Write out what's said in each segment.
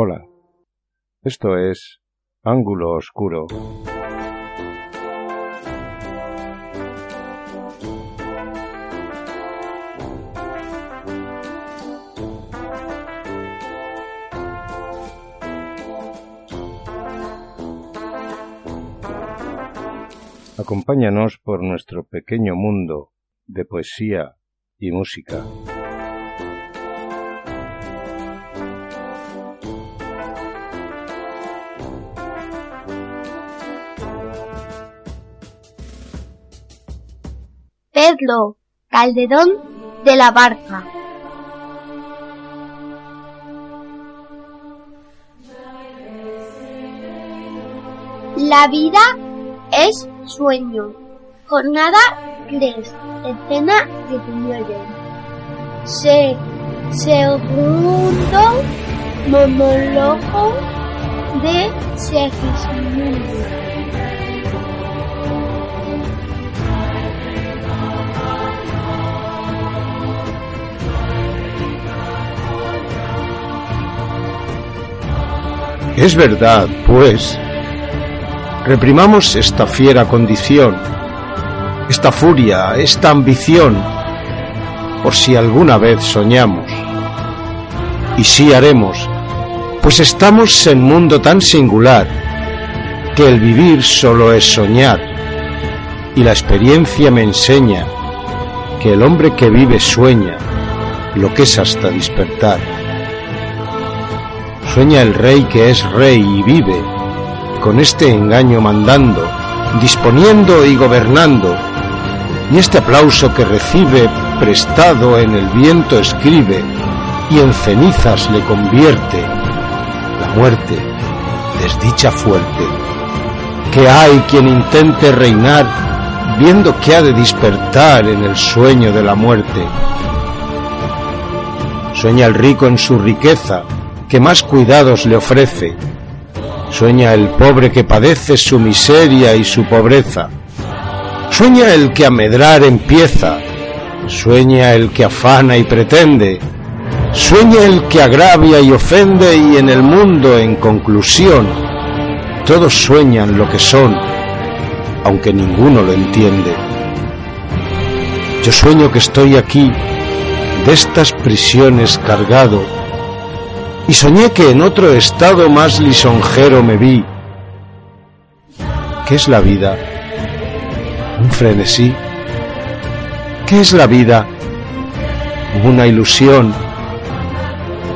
Hola, esto es Ángulo Oscuro. Acompáñanos por nuestro pequeño mundo de poesía y música. Calderón de la Barca. La vida es sueño. Jornada 3. Escena 19. Se, segundo monólogo de Segismundo. Es verdad, pues, reprimamos esta fiera condición, esta furia, esta ambición, por si alguna vez soñamos. Y sí haremos, pues estamos en mundo tan singular que el vivir solo es soñar, y la experiencia me enseña que el hombre que vive sueña lo que es hasta despertar. Sueña el rey que es rey y vive, con este engaño mandando, disponiendo y gobernando, y este aplauso que recibe prestado en el viento escribe, y en cenizas le convierte la muerte, desdicha fuerte. Que hay quien intente reinar viendo que ha de despertar en el sueño de la muerte. Sueña el rico en su riqueza, que más cuidados le ofrece. Sueña el pobre que padece su miseria y su pobreza. Sueña el que a medrar empieza. Sueña el que afana y pretende. Sueña el que agravia y ofende y en el mundo, en conclusión, todos sueñan lo que son, aunque ninguno lo entiende. Yo sueño que estoy aquí, de estas prisiones cargado, y soñé que en otro estado más lisonjero me vi. ¿Qué es la vida? ¿Un frenesí? ¿Qué es la vida? Una ilusión,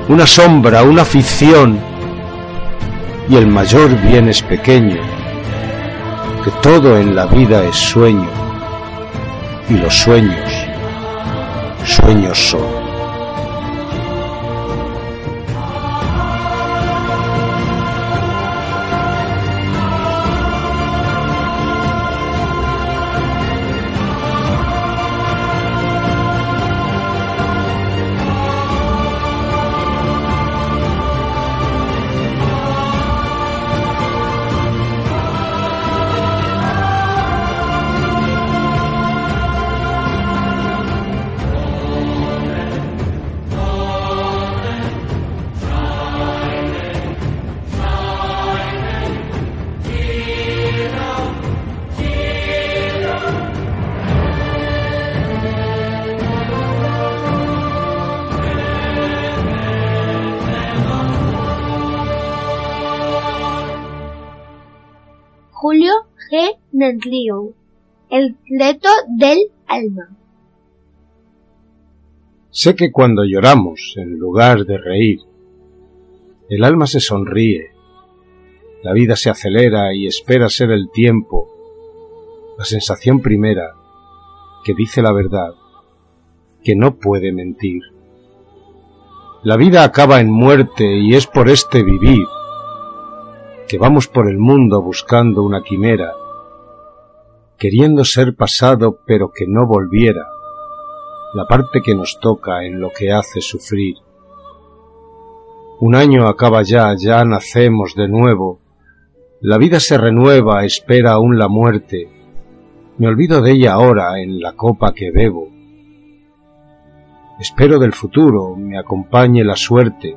una sombra, una ficción, y el mayor bien es pequeño, que todo en la vida es sueño, y los sueños, sueños son. G. Nendlio, El reto del alma. Sé que cuando lloramos, en lugar de reír, el alma se sonríe, la vida se acelera y espera ser el tiempo, la sensación primera, que dice la verdad, que no puede mentir. La vida acaba en muerte y es por este vivir que vamos por el mundo buscando una quimera, queriendo ser pasado pero que no volviera, la parte que nos toca en lo que hace sufrir. Un año acaba ya, ya nacemos de nuevo, la vida se renueva, espera aún la muerte, me olvido de ella ahora en la copa que bebo. Espero del futuro me acompañe la suerte,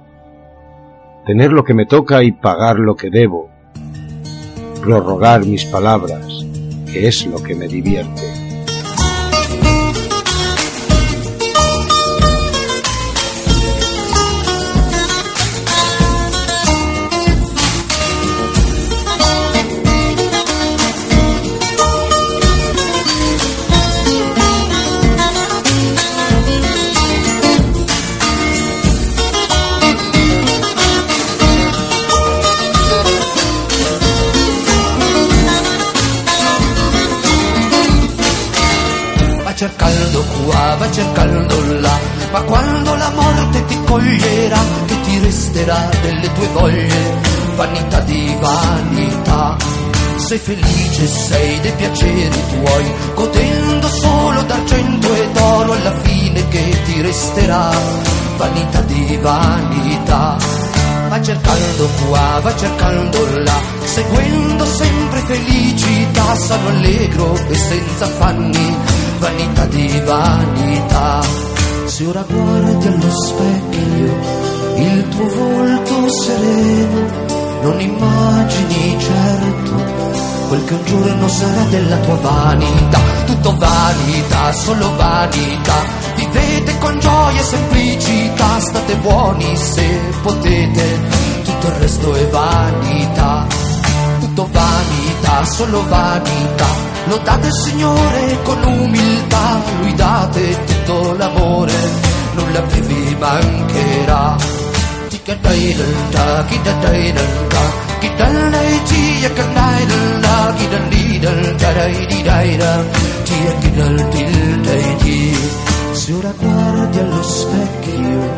tener lo que me toca y pagar lo que debo, prorrogar mis palabras, que es lo que me divierte. Va cercando là, ma quando la morte ti coglierà, che ti resterà delle tue voglie, vanità di vanità. Sei felice, sei dei piaceri tuoi, godendo solo d'argento e d'oro alla fine che ti resterà, vanità di vanità. Va cercando qua, va cercando là, seguendo sempre felicità, sano allegro e senza affanni vanità di vanità. Se ora guardi allo specchio il tuo volto sereno, non immagini certo quel che un giorno sarà della tua vanità. Tutto vanità, solo vanità. Vivete con gioia e semplicità, state buoni se potete, tutto il resto è vanità tutto vanità, solo vanità. Lodate il Signore con umiltà, lui date tutto l'amore, nulla più vi mancherà. Tikadaidalda, kidadaidalda, kidalnaiti yakanaidalda, kidalidal taraididaida, tiakidaltildaidi. Se ora guardi allo specchio,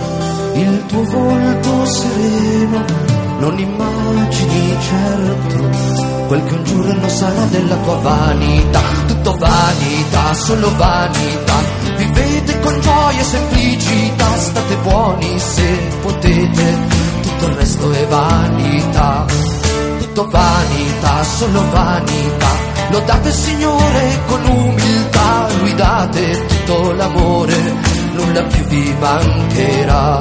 il tuo volto sereno non immagini certo quel che un giorno sarà della tua vanità, tutto vanità, solo vanità, vivete con gioia e semplicità, state buoni se potete, tutto il resto è vanità, tutto vanità, solo vanità, lodate il Signore con umiltà, lui date tutto l'amore, nulla più vi mancherà.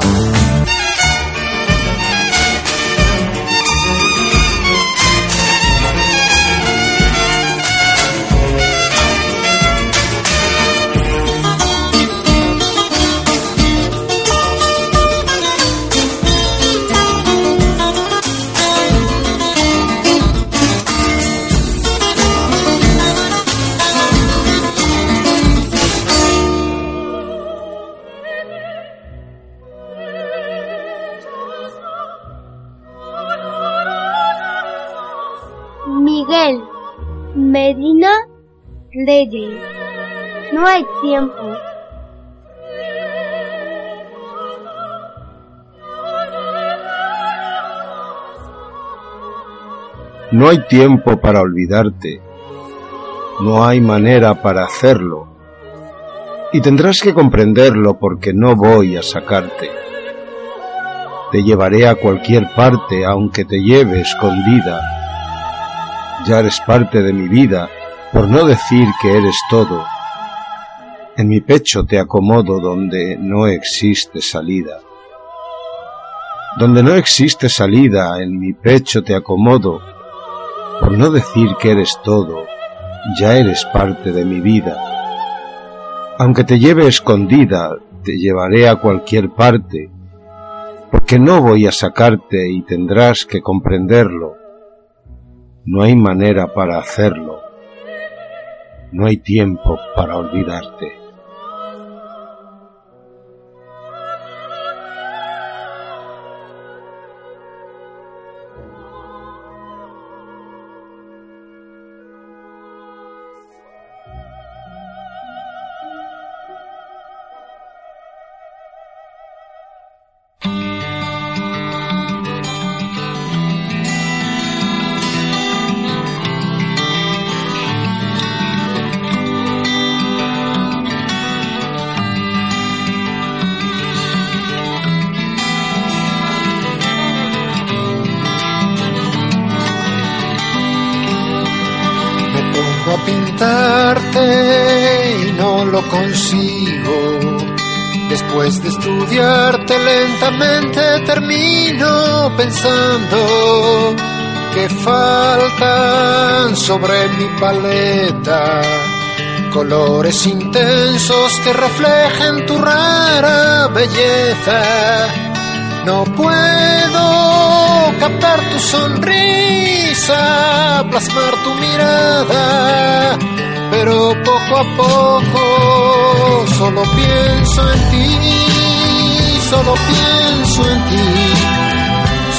No hay tiempo para olvidarte. No hay manera para hacerlo. Y tendrás que comprenderlo porque no voy a sacarte. Te llevaré a cualquier parte aunque te lleve escondida ya eres parte de mi vida, por no decir que eres todo. En mi pecho te acomodo donde no existe salida. Donde no existe salida, en mi pecho te acomodo, por no decir que eres todo, ya eres parte de mi vida. Aunque te lleve escondida, te llevaré a cualquier parte, porque no voy a sacarte y tendrás que comprenderlo no hay manera para hacerlo. No hay tiempo para olvidarte. Pensando que faltan sobre mi paleta colores intensos que reflejen tu rara belleza. No puedo captar tu sonrisa, plasmar tu mirada, pero poco a poco solo pienso en ti, solo pienso en ti,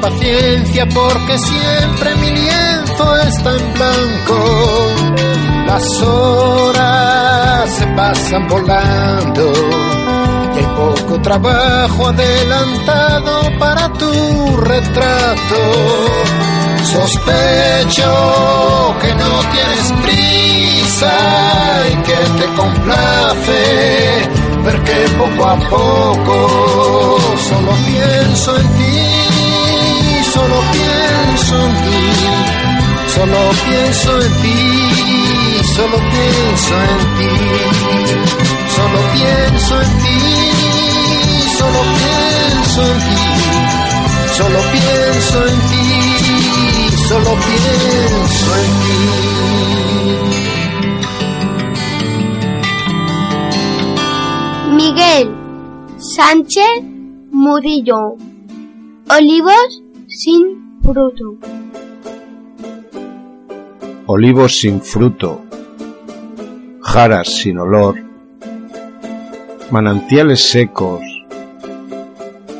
Paciencia porque siempre mi lienzo está en blanco. Las horas se pasan volando y hay poco trabajo adelantado para tu retrato. Sospecho que no tienes prisa y que te complace ver que poco a poco solo pienso en ti, solo pienso en ti, solo pienso en ti, solo pienso en ti, solo pienso en ti, solo pienso en ti, solo pienso en ti. Miguel Sánchez Murillo. Olivos sin fruto. Olivos sin fruto. Jaras sin olor. Manantiales secos.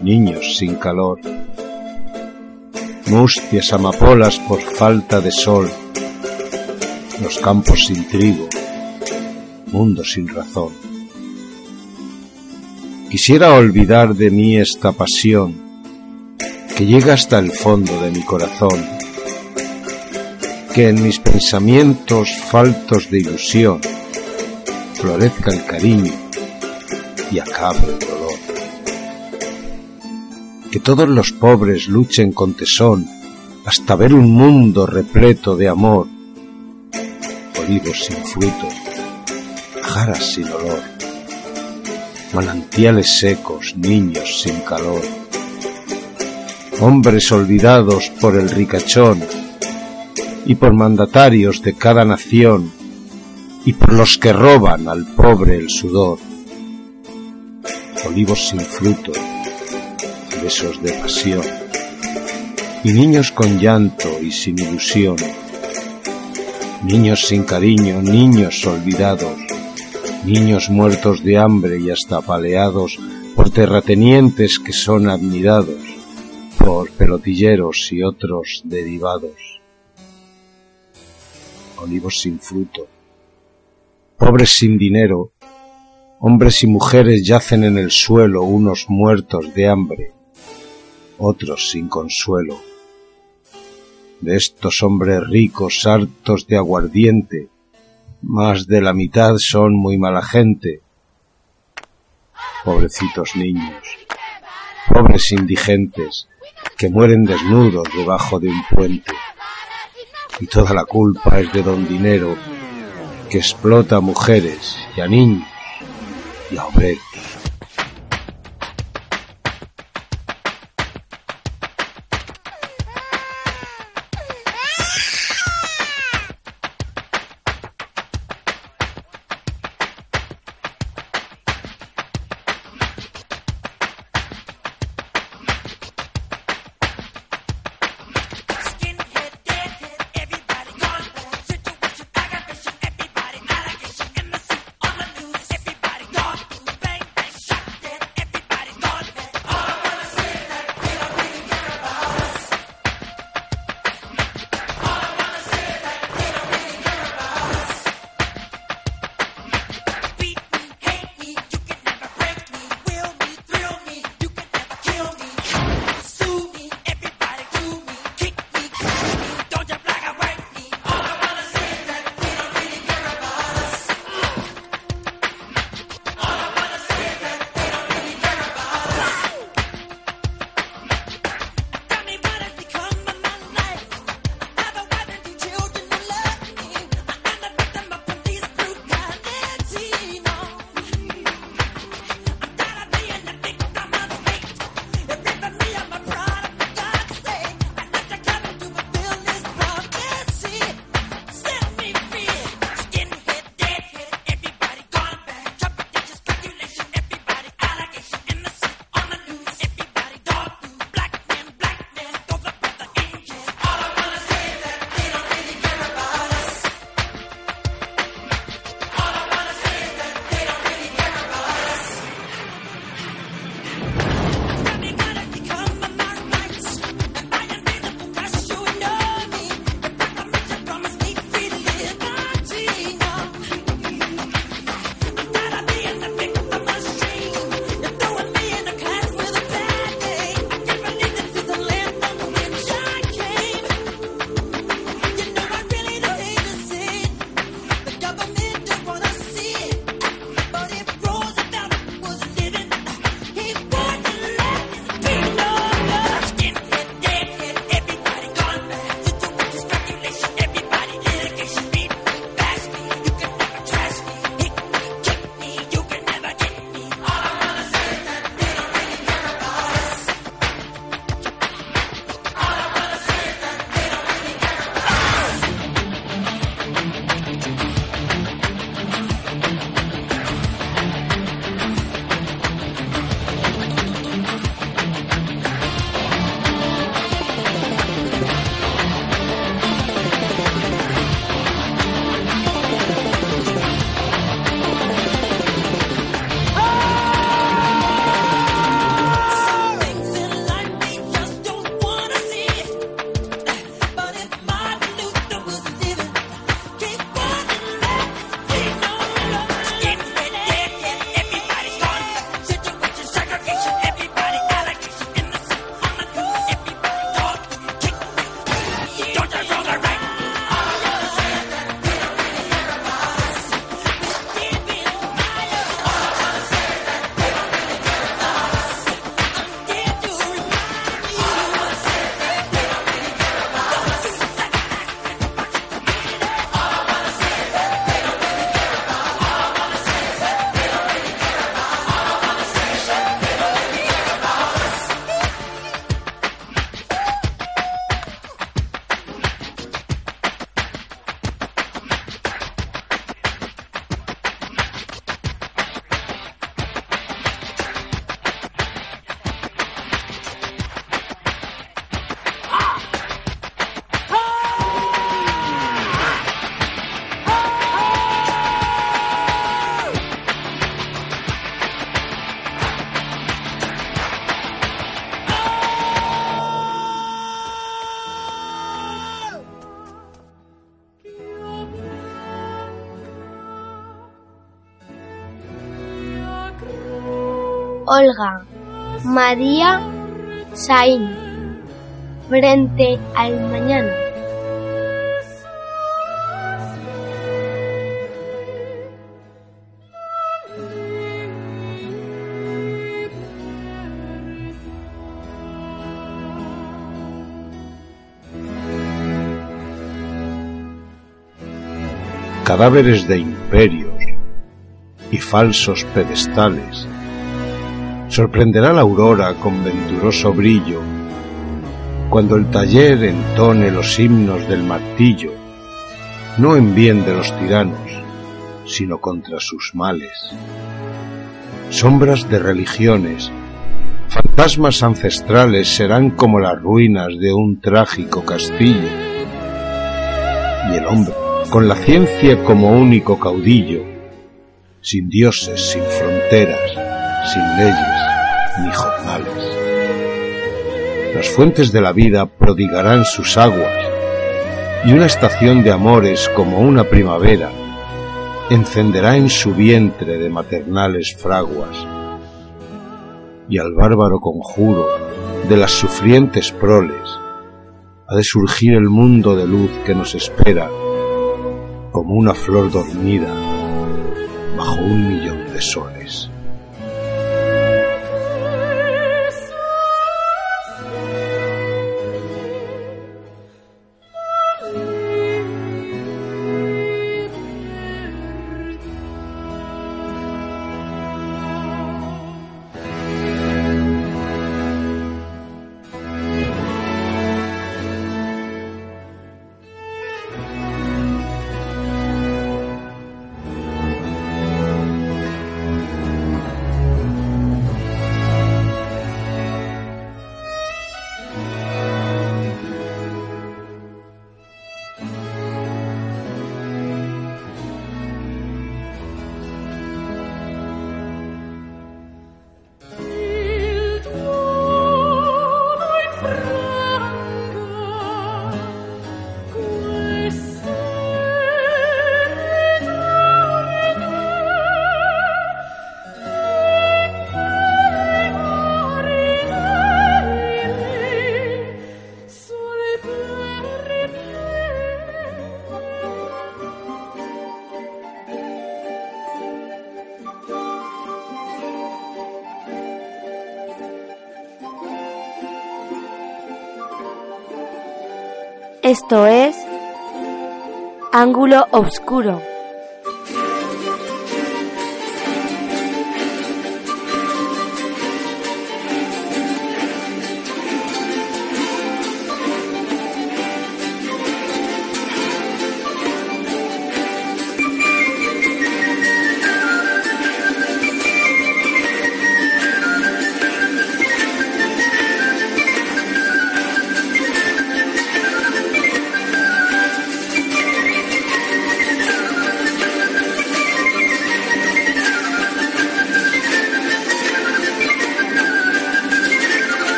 Niños sin calor. Mustias amapolas por falta de sol. Los campos sin trigo. Mundo sin razón. Quisiera olvidar de mí esta pasión que llega hasta el fondo de mi corazón, que en mis pensamientos faltos de ilusión florezca el cariño y acabe el dolor. Que todos los pobres luchen con tesón hasta ver un mundo repleto de amor, olivos sin fruto, jaras sin olor manantiales secos, niños sin calor, hombres olvidados por el ricachón y por mandatarios de cada nación y por los que roban al pobre el sudor, olivos sin fruto, besos de pasión y niños con llanto y sin ilusión, niños sin cariño, niños olvidados, niños muertos de hambre y hasta apaleados por terratenientes que son admirados por pelotilleros y otros derivados. Olivos sin fruto, pobres sin dinero, hombres y mujeres yacen en el suelo unos muertos de hambre, otros sin consuelo. De estos hombres ricos hartos de aguardiente, más de la mitad son muy mala gente. Pobrecitos niños, pobres indigentes, que mueren desnudos debajo de un puente. Y toda la culpa es de don Dinero, que explota a mujeres y a niños y a obreros. Olga María Saín frente al mañana. Cadáveres de imperios y falsos pedestales sorprenderá la aurora con venturoso brillo, cuando el taller entone los himnos del martillo, no en bien de los tiranos, sino contra sus males. Sombras de religiones, fantasmas ancestrales serán como las ruinas de un trágico castillo. Y el hombre, con la ciencia como único caudillo, sin dioses, sin fronteras, sin leyes, ni jornales. Las fuentes de la vida prodigarán sus aguas, y una estación de amores como una primavera encenderá en su vientre de maternales fraguas. Y al bárbaro conjuro de las sufrientes proles ha de surgir el mundo de luz que nos espera como una flor dormida bajo un millón de soles. Esto es Ángulo Obscuro.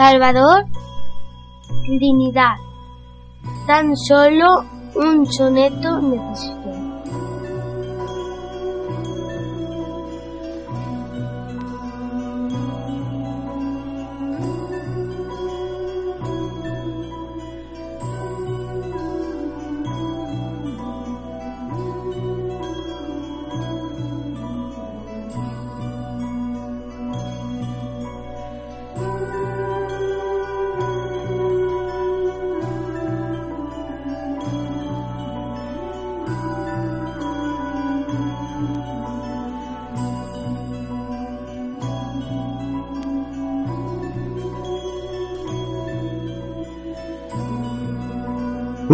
Salvador Trinidad. Tan solo un soneto necesito.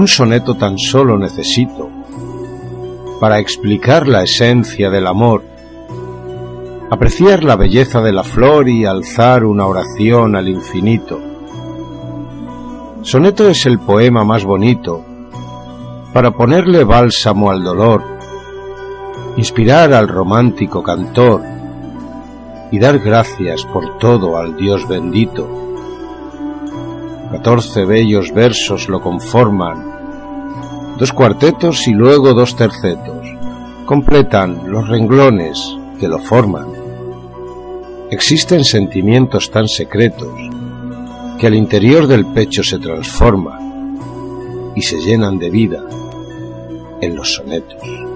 Un soneto tan solo necesito para explicar la esencia del amor, apreciar la belleza de la flor y alzar una oración al infinito. Soneto es el poema más bonito para ponerle bálsamo al dolor, inspirar al romántico cantor y dar gracias por todo al Dios bendito. Catorce bellos versos lo conforman, dos cuartetos y luego dos tercetos. Completan los renglones que lo forman. Existen sentimientos tan secretos que al interior del pecho se transforman y se llenan de vida en los sonetos.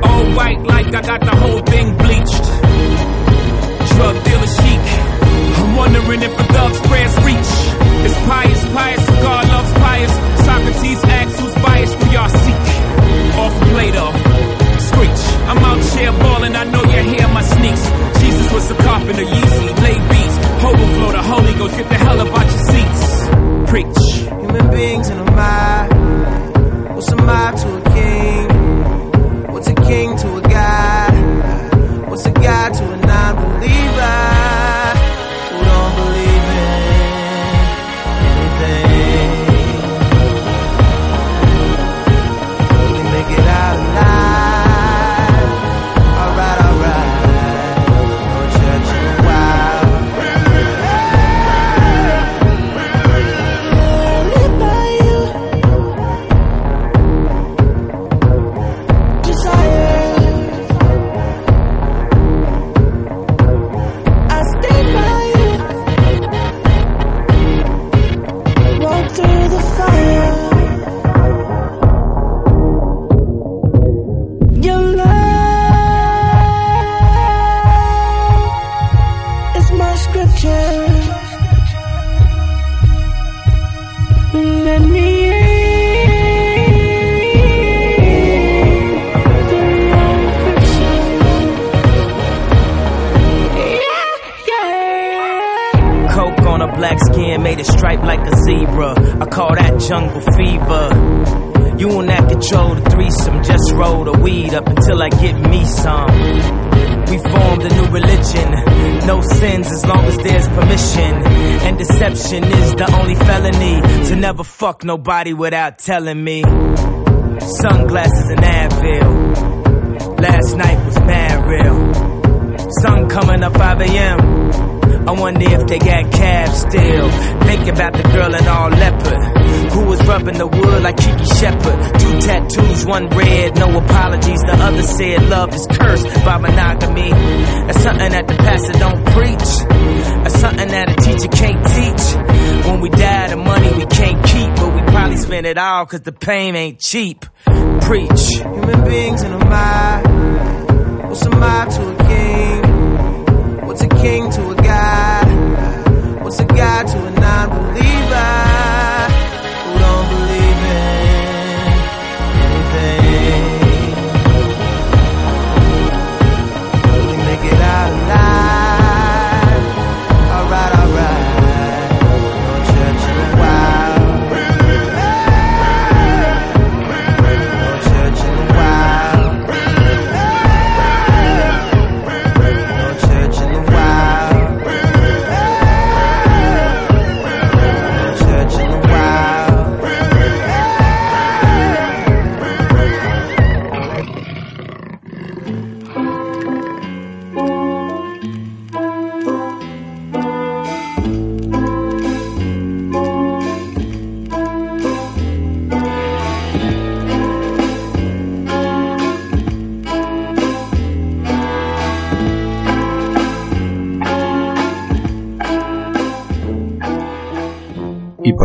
whole right like I got the whole thing bleached. Drug dealer chic. I'm wondering if a thug's prayers reach. It's pious, pious, God loves pious. Socrates asks who's biased, we are seek. Off Plato, screech. I'm out here balling, I know you hear my sneaks. Jesus was a carpenter, Yeezy, laid beats. Overflow the Holy Ghost, get the hell up out your seats. Preach. Human beings in a mind. What's a mind to a black skin made it stripe like a zebra. I call that jungle fever. You and that control the threesome, just roll the weed up until I get me some we formed a new religion. No sins as long as there's permission. And deception is the only felony to never fuck nobody without telling me. Sunglasses and Advil. Last night was mad real. Sun coming up 5 a.m. I wonder if they got calves still. Think about the girl in all leopard. Who was rubbing the wood like Kiki Shepard. Two tattoos, one red, no apologies. The other said love is cursed by monogamy. That's something that the pastor don't preach. That's something that a teacher can't teach. When we die, the money we can't keep, but we probably spend it all cause the pain ain't cheap. Preach. Human beings in a mob. What's a mob to a king? King to a God? What's a God to a non-believer?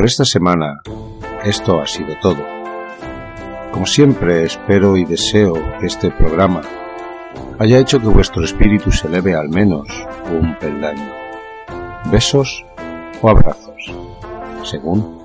Esta semana esto ha sido todo. Como siempre, espero y deseo este programa haya hecho que vuestro espíritu se eleve al menos un peldaño. Besos o abrazos, según